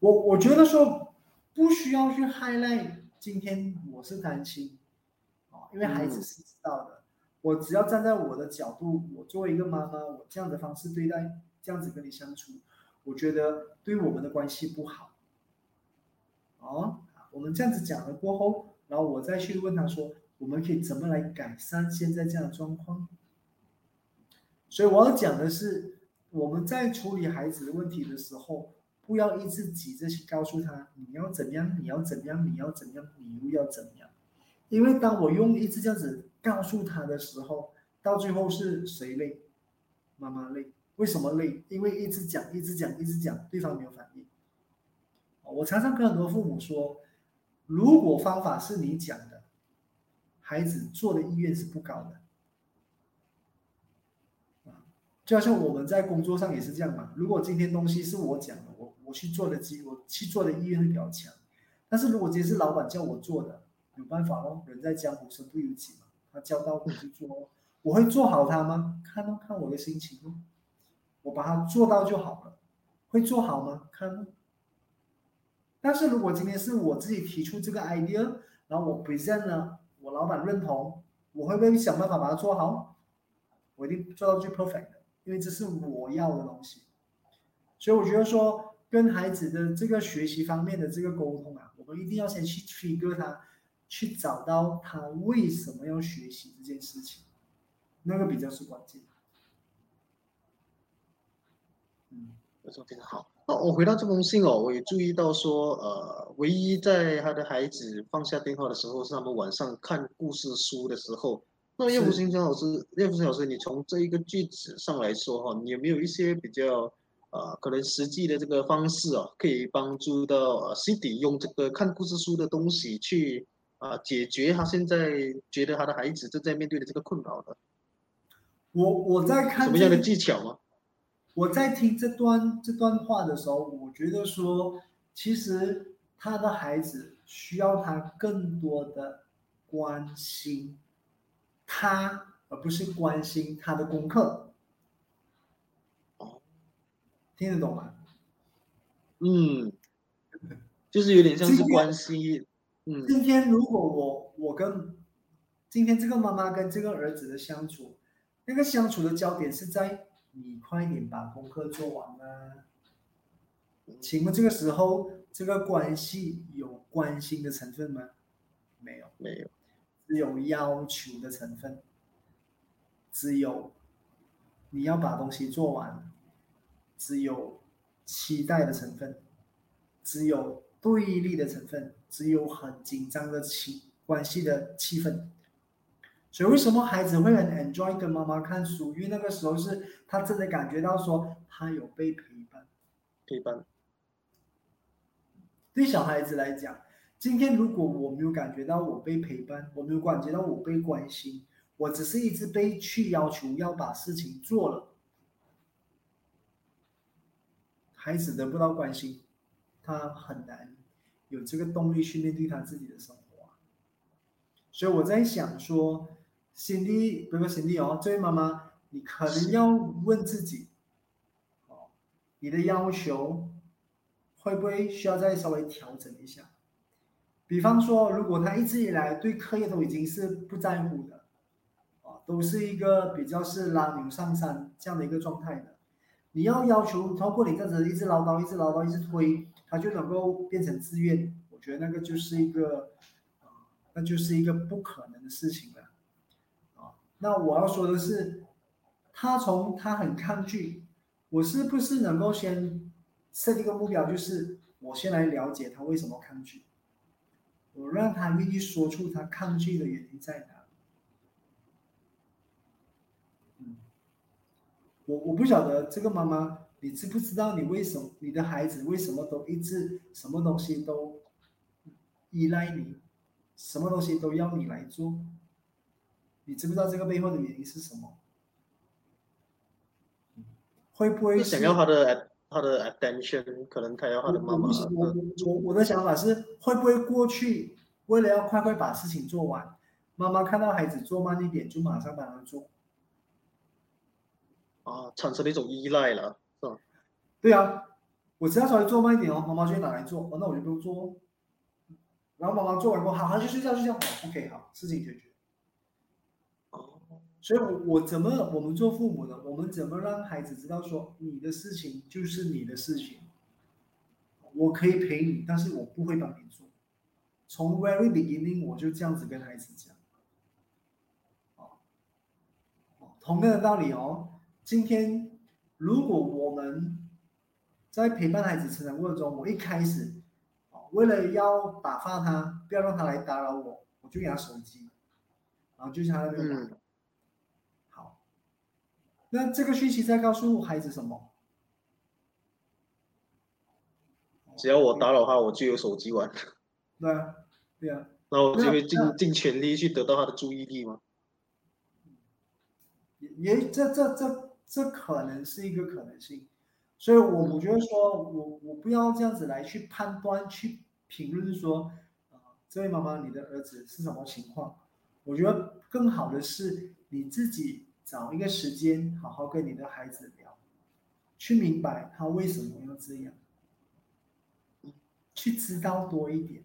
我我觉得说不需要去 highlight。今天我是担心，啊，因为孩子是知道的。我只要站在我的角度，我作为一个妈妈，我这样的方式对待，这样子跟你相处，我觉得对我们的关系不好。哦，我们这样子讲了过后，然后我再去问他说，我们可以怎么来改善现在这样的状况？所以我要讲的是，我们在处理孩子的问题的时候，不要一直急着去告诉他你要怎样，你要怎样，你要怎样，你又要怎样？因为当我用一直这样子告诉他的时候，到最后是谁累？妈妈累？为什么累？因为一直讲，一直讲，一直讲，对方没有反应。我常常跟很多父母说，如果方法是你讲的，孩子做的意愿是不高的。就好像我们在工作上也是这样嘛。如果今天东西是我讲的，我我去做的机，我去做的意愿会比较强。但是如果今天是老板叫我做的，有办法咯，人在江湖身不由己嘛。他交到我去做哦，我会做好它吗？看哦，看我的心情哦。我把它做到就好了，会做好吗？看。但是如果今天是我自己提出这个 idea，然后我 present 了，我老板认同，我会不会想办法把它做好？我一定做到最 perfect。因为这是我要的东西，所以我觉得说跟孩子的这个学习方面的这个沟通啊，我们一定要先去 trigger 他，去找到他为什么要学习这件事情，那个比较是关键。嗯，非常非常好。那我回到这封信哦，我也注意到说，呃，唯一在他的孩子放下电话的时候，是他们晚上看故事书的时候。那叶福星张老师，叶福星老师，你从这一个句子上来说哈，你有没有一些比较呃可能实际的这个方式啊，可以帮助到呃 Cindy 用这个看故事书的东西去啊解决他现在觉得他的孩子正在面对的这个困扰的？我我在看什么样的技巧吗？我在听这段这段话的时候，我觉得说，其实他的孩子需要他更多的关心。他而不是关心他的功课，哦，听得懂吗？嗯，就是有点像是关心。嗯，今天如果我我跟今天这个妈妈跟这个儿子的相处，那个相处的焦点是在你快点把功课做完啊？请问这个时候这个关系有关心的成分吗？没有，没有。只有要求的成分，只有你要把东西做完，只有期待的成分，只有对立的成分，只有很紧张的气关系的气氛。所以为什么孩子会很 enjoy 跟妈妈看书？因为那个时候是他真的感觉到说他有被陪伴，陪伴。对小孩子来讲。今天如果我没有感觉到我被陪伴，我没有感觉到我被关心，我只是一直被去要求要把事情做了，孩子得不到关心，他很难有这个动力去面对他自己的生活。所以我在想说，心弟，不是心弟哦，这位妈妈，你可能要问自己，哦，你的要求会不会需要再稍微调整一下？比方说，如果他一直以来对课业都已经是不在乎的，啊，都是一个比较是拉牛上山这样的一个状态的，你要要求通过你这样子一直唠叨、一直唠叨、一直推，他就能够变成自愿，我觉得那个就是一个，啊，那就是一个不可能的事情了，啊，那我要说的是，他从他很抗拒，我是不是能够先设定一个目标，就是我先来了解他为什么抗拒。我让他愿意说出他抗拒的原因在哪。嗯，我我不晓得这个妈妈，你知不知道你为什么你的孩子为什么都一直什么东西都依赖你，什么东西都要你来做？你知不知道这个背后的原因是什么？会不会想要他的？他的 attention 可能他要他的妈妈。我我我的想法是，会不会过去为了要快快把事情做完，妈妈看到孩子做慢一点，就马上帮他做。啊，产生了一种依赖了，是吧？对啊，我只要稍微做慢一点哦，妈妈就会拿来做，哦，那我就不用做。然后妈妈做完过后，好，好去睡觉，睡觉，OK，好，事情解决。所以，我我怎么我们做父母的，我们怎么让孩子知道说，你的事情就是你的事情，我可以陪你，但是我不会帮你做。从 very beginning 我就这样子跟孩子讲。哦，同样的道理哦。今天如果我们在陪伴孩子成长过程中，我一开始，为了要打发他，不要让他来打扰我，我就给他手机，然后就像他那边。那这个讯息在告诉孩子什么？只要我打扰他，我就有手机玩。对啊，对啊。[laughs] 那我就会尽尽全力去得到他的注意力嘛。也也这这这这可能是一个可能性，所以我我觉得说我我不要这样子来去判断去评论说啊，这位妈妈你的儿子是什么情况？我觉得更好的是你自己找一个时间好好跟你的孩子聊，去明白他为什么要这样，去知道多一点。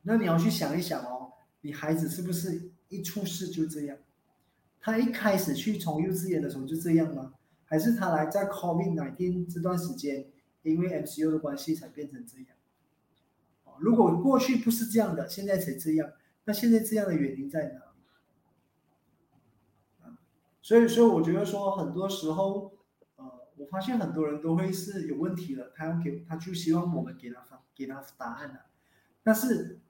那你要去想一想哦，你孩子是不是一出世就这样？他一开始去从幼稚园的时候就这样吗？还是他来在 COVID nineteen 这段时间，因为 MCU 的关系才变成这样？如果过去不是这样的，现在才这样，那现在这样的原因在哪？所以，所以我觉得说，很多时候，呃，我发现很多人都会是有问题了，他要给他就希望我们给他发给他答案了，但是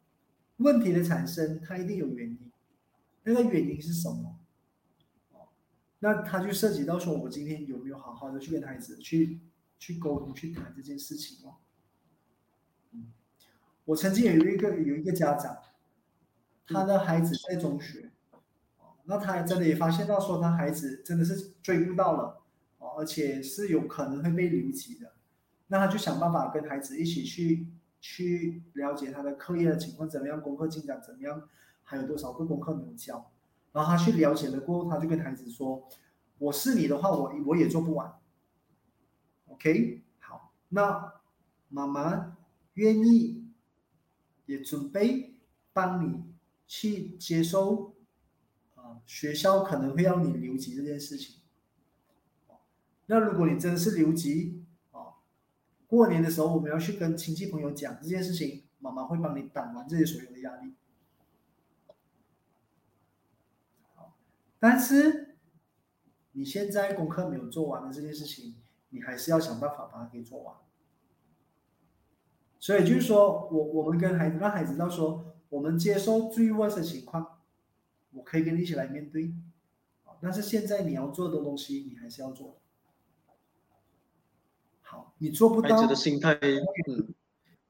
问题的产生，它一定有原因，那个原因是什么？哦那他就涉及到说，我今天有没有好好的去跟孩子去去沟通、去谈这件事情哦。嗯，我曾经有一个有一个家长，他的孩子在中学，那他真的也发现到说，他孩子真的是追不到了，哦，而且是有可能会被留级的，那他就想办法跟孩子一起去去了解他的课业的情况怎么样，功课进展怎么样，还有多少个功课没有交。然后他去了解了过后，他就跟孩子说：“我是你的话，我我也做不完。”OK，好，那妈妈愿意也准备帮你去接收学校可能会要你留级这件事情。那如果你真的是留级啊，过年的时候我们要去跟亲戚朋友讲这件事情，妈妈会帮你挡完这些所有的压力。但是你现在功课没有做完的这件事情，你还是要想办法把它给做完。所以就是说我我们跟孩子让孩子知道说，我们接受最坏的情况，我可以跟你一起来面对。但是现在你要做的东西，你还是要做。好，你做不到。孩子的心态，嗯，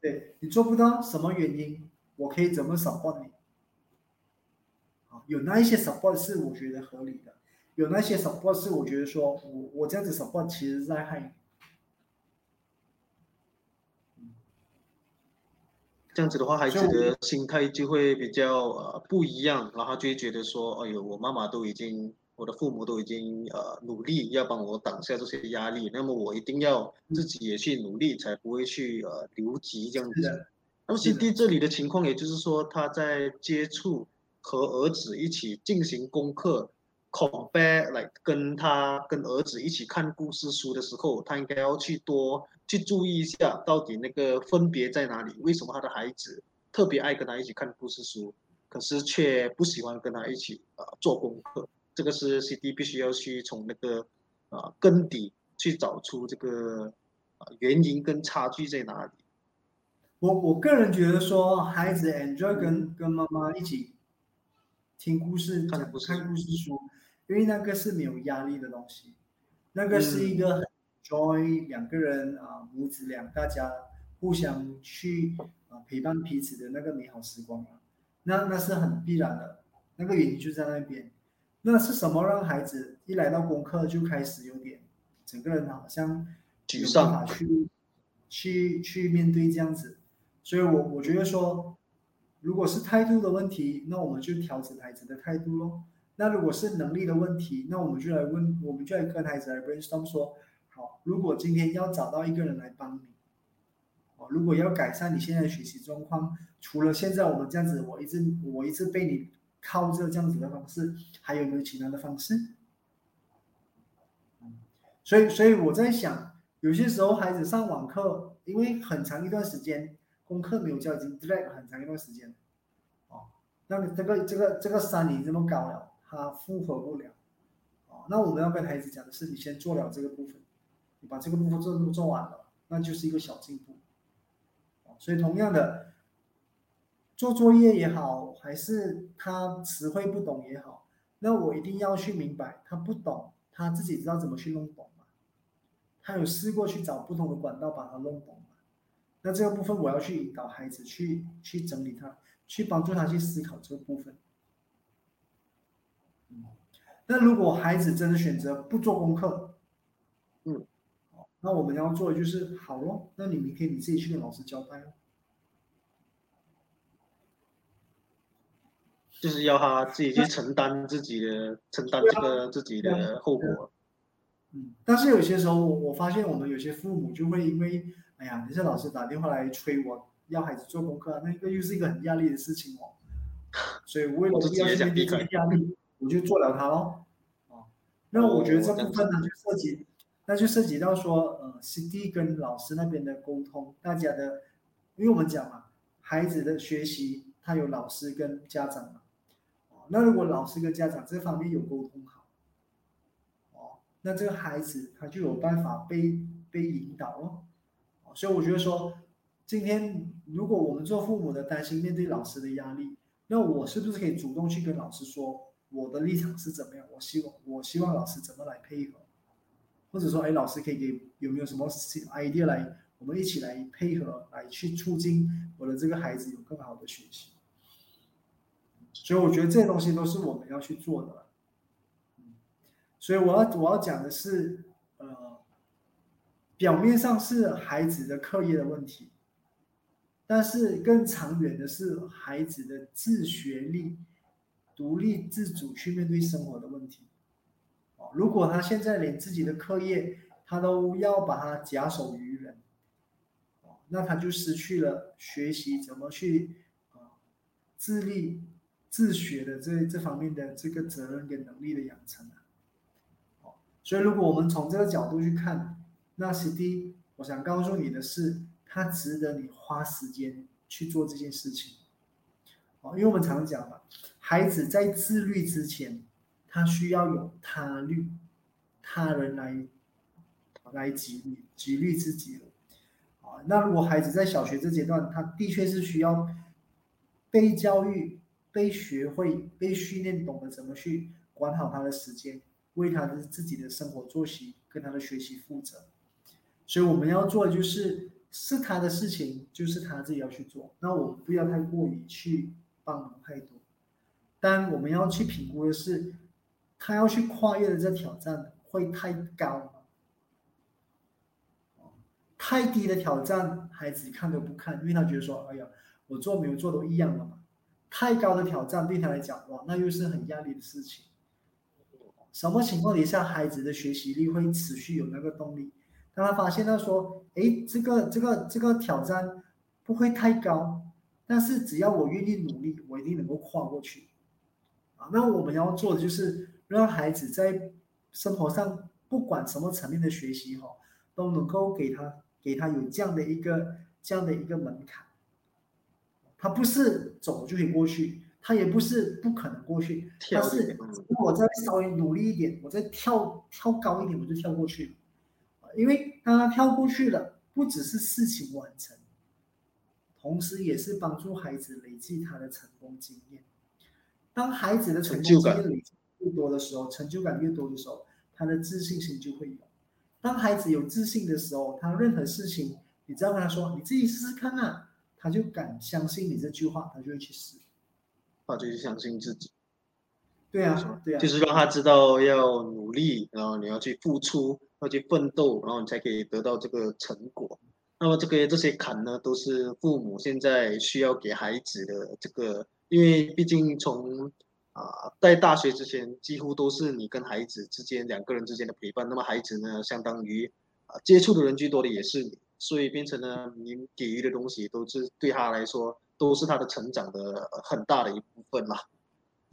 对你做不到什么原因？我可以怎么少换你？有那一些 support 是我觉得合理的，有那些 support 是我觉得说我我这样子 support 其实在害这样子的话，孩子的心态就会比较呃不一样，然后就会觉得说，哎呦，我妈妈都已经，我的父母都已经呃努力要帮我挡下这些压力，那么我一定要自己也去努力，才不会去呃留级这样子。那么 C D 这里的情况，也就是说他在接触。和儿子一起进行功课，compare 来跟他跟儿子一起看故事书的时候，他应该要去多去注意一下，到底那个分别在哪里？为什么他的孩子特别爱跟他一起看故事书，可是却不喜欢跟他一起啊做功课？这个是 CD 必须要去从那个啊根底去找出这个啊原因跟差距在哪里。我我个人觉得说，孩子 enjoy 跟跟妈妈一起。听故事，看故事书，因为那个是没有压力的东西，那个是一个很 joy 两个人啊母子俩大家互相去啊陪伴彼此的那个美好时光啊，那那是很必然的，那个原因就在那边。那是什么让孩子一来到功课就开始有点整个人好像沮丧，去去去面对这样子，所以我我觉得说。如果是态度的问题，那我们就调整孩子的态度喽。那如果是能力的问题，那我们就来问，我们就来跟孩子来 brainstorm 说，好，如果今天要找到一个人来帮你，哦，如果要改善你现在的学习状况，除了现在我们这样子，我一直我一直被你靠着这样子的方式，还有没有其他的方式？所以，所以我在想，有些时候孩子上网课，因为很长一段时间。功课没有交，已经 drag 很长一段时间，哦，那这个这个这个山已经这么高了，他负荷不了，啊，那我们要跟孩子讲的是，你先做了这个部分，你把这个部分做做完了，那就是一个小进步，所以同样的，做作业也好，还是他词汇不懂也好，那我一定要去明白，他不懂，他自己知道怎么去弄懂嘛，他有试过去找不同的管道把它弄懂。那这个部分我要去引导孩子去去整理它，去帮助他去思考这个部分。嗯，那如果孩子真的选择不做功课，嗯，那我们要做的就是好咯，那你明天你自己去跟老师交代哦。就是要他自己去承担自己的承担这个自己的后果。嗯，但是有些时候我我发现我们有些父母就会因为，哎呀，你是老师打电话来催我要孩子做功课，那个又是一个很压力的事情哦。所以为了不要面对这个压力，我就做了它咯。哦，那我觉得这部分呢就涉及，那就涉及到说，呃，CD 跟老师那边的沟通，大家的，因为我们讲嘛，孩子的学习他有老师跟家长嘛。哦，那如果老师跟家长这方面有沟通好。哦那这个孩子他就有办法被被引导哦。所以我觉得说，今天如果我们做父母的担心面对老师的压力，那我是不是可以主动去跟老师说我的立场是怎么样？我希望我希望老师怎么来配合，或者说，哎，老师可以给有没有什么 idea 来，我们一起来配合，来去促进我的这个孩子有更好的学习。所以我觉得这些东西都是我们要去做的。所以我要我要讲的是，呃，表面上是孩子的课业的问题，但是更长远的是孩子的自学力、独立自主去面对生活的问题。哦，如果他现在连自己的课业他都要把它假手于人，哦，那他就失去了学习怎么去啊自立自学的这这方面的这个责任跟能力的养成啊。所以，如果我们从这个角度去看，那 CD，我想告诉你的是，他值得你花时间去做这件事情。哦，因为我们常讲嘛，孩子在自律之前，他需要有他律，他人来来激励激励自己的。啊，那如果孩子在小学这阶段，他的确是需要被教育、被学会、被训练，懂得怎么去管好他的时间。为他的自己的生活作息跟他的学习负责，所以我们要做的就是是他的事情，就是他自己要去做。那我们不要太过于去帮忙太多，但我们要去评估的是，他要去跨越的这挑战会太高吗？太低的挑战，孩子看都不看，因为他觉得说，哎呀，我做没有做都一样的嘛。太高的挑战对他来讲，哇，那又是很压力的事情。什么情况底下孩子的学习力会持续有那个动力？当他发现到说，哎，这个这个这个挑战不会太高，但是只要我愿意努力，我一定能够跨过去。啊，那我们要做的就是让孩子在生活上不管什么层面的学习哈，都能够给他给他有这样的一个这样的一个门槛，他不是走就可以过去。他也不是不可能过去，但是如果再稍微努力一点，我再跳跳高一点，我就跳过去因为当他跳过去了，不只是事情完成，同时也是帮助孩子累积他的成功经验。当孩子的成功经验累积越多的时候，成就感越多的时候，他的自信心就会有。当孩子有自信的时候，他任何事情，你只要跟他说：“你自己试试看啊”，他就敢相信你这句话，他就会去试。他就是相信自己，对啊，对啊，就是让他知道要努力，然后你要去付出，要去奋斗，然后你才可以得到这个成果。那么这个这些坎呢，都是父母现在需要给孩子的这个，因为毕竟从啊在大学之前，几乎都是你跟孩子之间两个人之间的陪伴。那么孩子呢，相当于啊接触的人最多的也是你，所以变成了，你给予的东西都是对他来说。都是他的成长的很大的一部分嘛。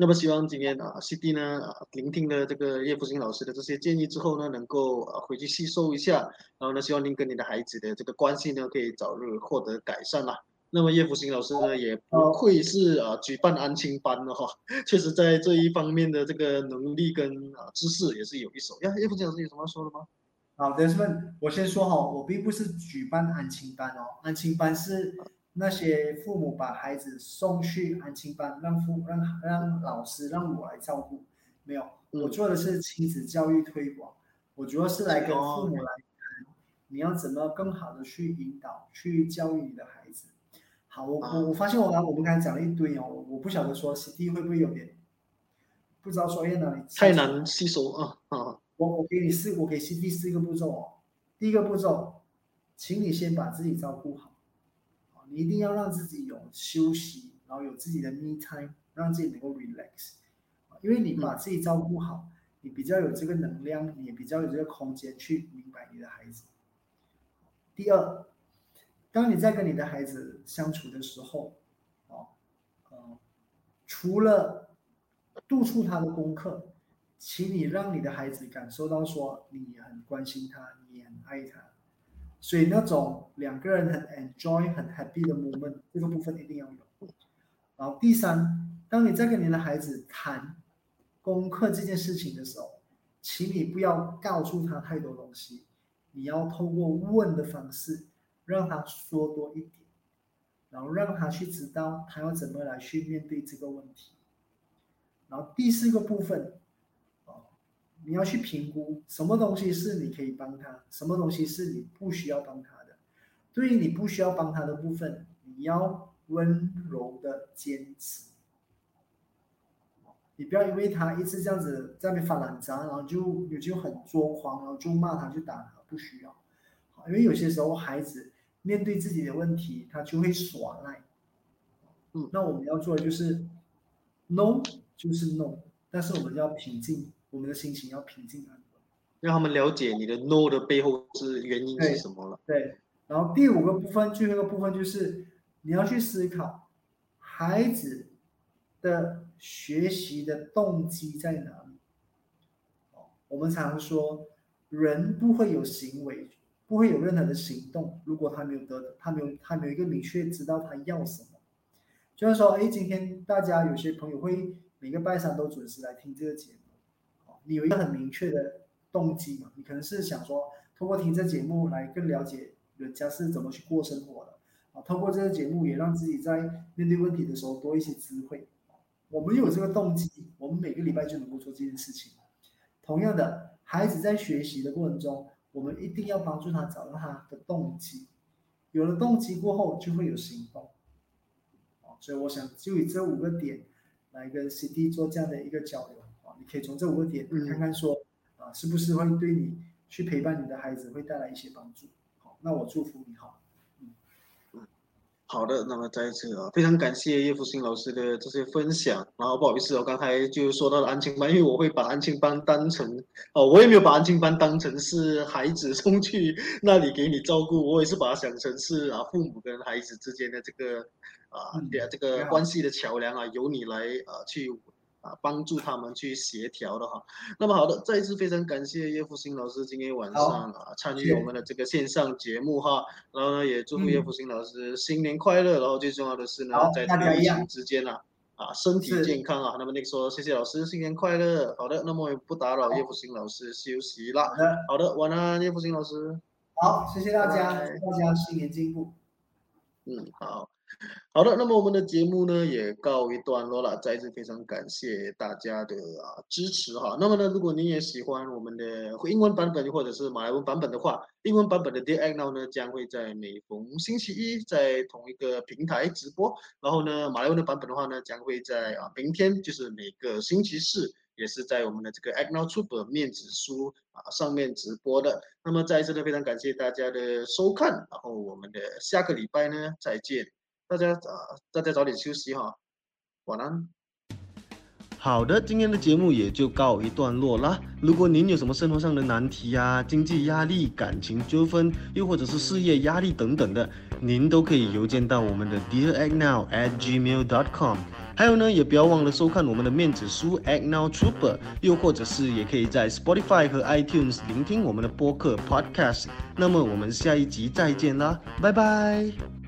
那么希望今天啊，CD 呢，聆听了这个叶福星老师的这些建议之后呢，能够啊回去吸收一下。然后呢，希望您跟你的孩子的这个关系呢，可以早日获得改善啦。那么叶福星老师呢，也不愧是啊举办安亲班的哈，[laughs] 确实在这一方面的这个能力跟啊知识也是有一手。呀，叶福星老师有什么要说的吗？好的，我先说哈，我并不是举办安亲班哦，安亲班是。那些父母把孩子送去安亲班，让父让让老师让我来照顾，没有，我做的是亲子教育推广，我主要是来跟父母来谈，你要怎么更好的去引导、去教育你的孩子。好，我啊我我发现我刚我们刚才讲了一堆哦，我我不晓得说 CD 会不会有点不知道说哎哪里太难吸收啊啊，我我给你四，我给 CD 四个步骤哦。第一个步骤，请你先把自己照顾好，啊你一定要让自己有休息，然后有自己的 me time，让自己能够 relax，啊因为你把自己照顾好，你比较有这个能量，你也比较有这个空间去明白你的孩子。第二，当你在跟你的孩子相处的时候，哦，呃，除了督促他的功课，请你让你的孩子感受到说你很关心他，你很爱他。所以那种两个人很 enjoy、很 happy 的 moment，这个部分一定要有。然后第三，当你在跟你的孩子谈功课这件事情的时候，请你不要告诉他太多东西，你要透过问的方式让他说多一点，然后让他去知道他要怎么来去面对这个问题。然后第四个部分，你要去评估什么东西是你可以帮他，什么东西是你不需要帮他的。对于你不需要帮他的部分，你要温柔的坚持。你不要因为他一直这样子在那边发懒渣，然后就你就很作狂，然后就骂他，就打他，不需要。因为有些时候孩子面对自己的问题，他就会耍赖。嗯，那我们要做的就是 no 就是 no，但是我们要平静，我们的心情要平静安稳。让他们了解你的 no 的背后是原因是什么了。对，然后第五个部分，最后一个部分就是你要去思考孩子的学习的动机在哪里。哦，我们常说人不会有行为，不会有任何的行动，如果他没有得，他没有他没有一个明确知道他要什么。就是说，哎，今天大家有些朋友会每个拜三都准时来听这个节你有一个很明确的动机嘛？你可能是想说，通过听这节目来更了解人家是怎么去过生活的，啊，通过这个节目也让自己在面对问题的时候多一些智慧。我们有这个动机，我们每个礼拜就能够做这件事情。同样的，孩子在学习的过程中，我们一定要帮助他找到他的动机，有了动机过后，就会有行动。所以我想就以这五个点来跟 CD 做这样的一个交流，你可以从这五个点嗯看看说啊，是不是会对你去陪伴你的孩子会带来一些帮助。好，那我祝福你好。好的，那么再一次啊，非常感谢叶福星老师的这些分享。然后不好意思，我刚才就说到了安亲班，因为我会把安亲班当成哦，我也没有把安亲班当成是孩子送去那里给你照顾，我也是把它想成是啊父母跟孩子之间的这个啊嗯这个关系的桥梁啊，由你来啊去啊帮助他们去协调的哈。那么好的，再一次非常感谢叶福兴老师今天晚上啊参与我们的这个线上节目哈。然后呢，也祝福叶福兴老师新年快乐。然后最重要的是呢，在这个疫大家一之间啊，啊身体健康啊。那么那个说谢谢老师，新年快乐。好的，那么也不打扰叶福兴老师休息啦好。的，晚安，叶福兴老师。好，谢谢大家，大家新年进步。嗯，好，[laughs] 好的，那么我们的节目呢也告一段落了，再一次非常感谢大家的啊支持哈。那么呢，如果您也喜欢我们的英文版本或者是马来文版本的话，英文版本的 Dear Act Now 呢将会在每逢星期一在同一个平台直播，然后呢，马来文的版本的话呢将会在啊明天就是每个星期四。也是在我们的这个 Act Now Tuber 面子书啊上面直播的。那么再一次呢，非常感谢大家的收看，然后我们的下个礼拜呢再见，大家早大家早点休息哈，晚安。好的，今天的节目也就告一段落啦。如果您有什么生活上的难题啊、经济压力、感情纠纷，又或者是事业压力等等的，您都可以邮件到我们的 Dear Act Now at gmail.com。还有呢，也不要忘了收看我们的面子书 Act Now Trooper，又或者是也可以在 Spotify 和 iTunes 聆听我们的播客 Podcast。那么我们下一集再见啦，拜拜。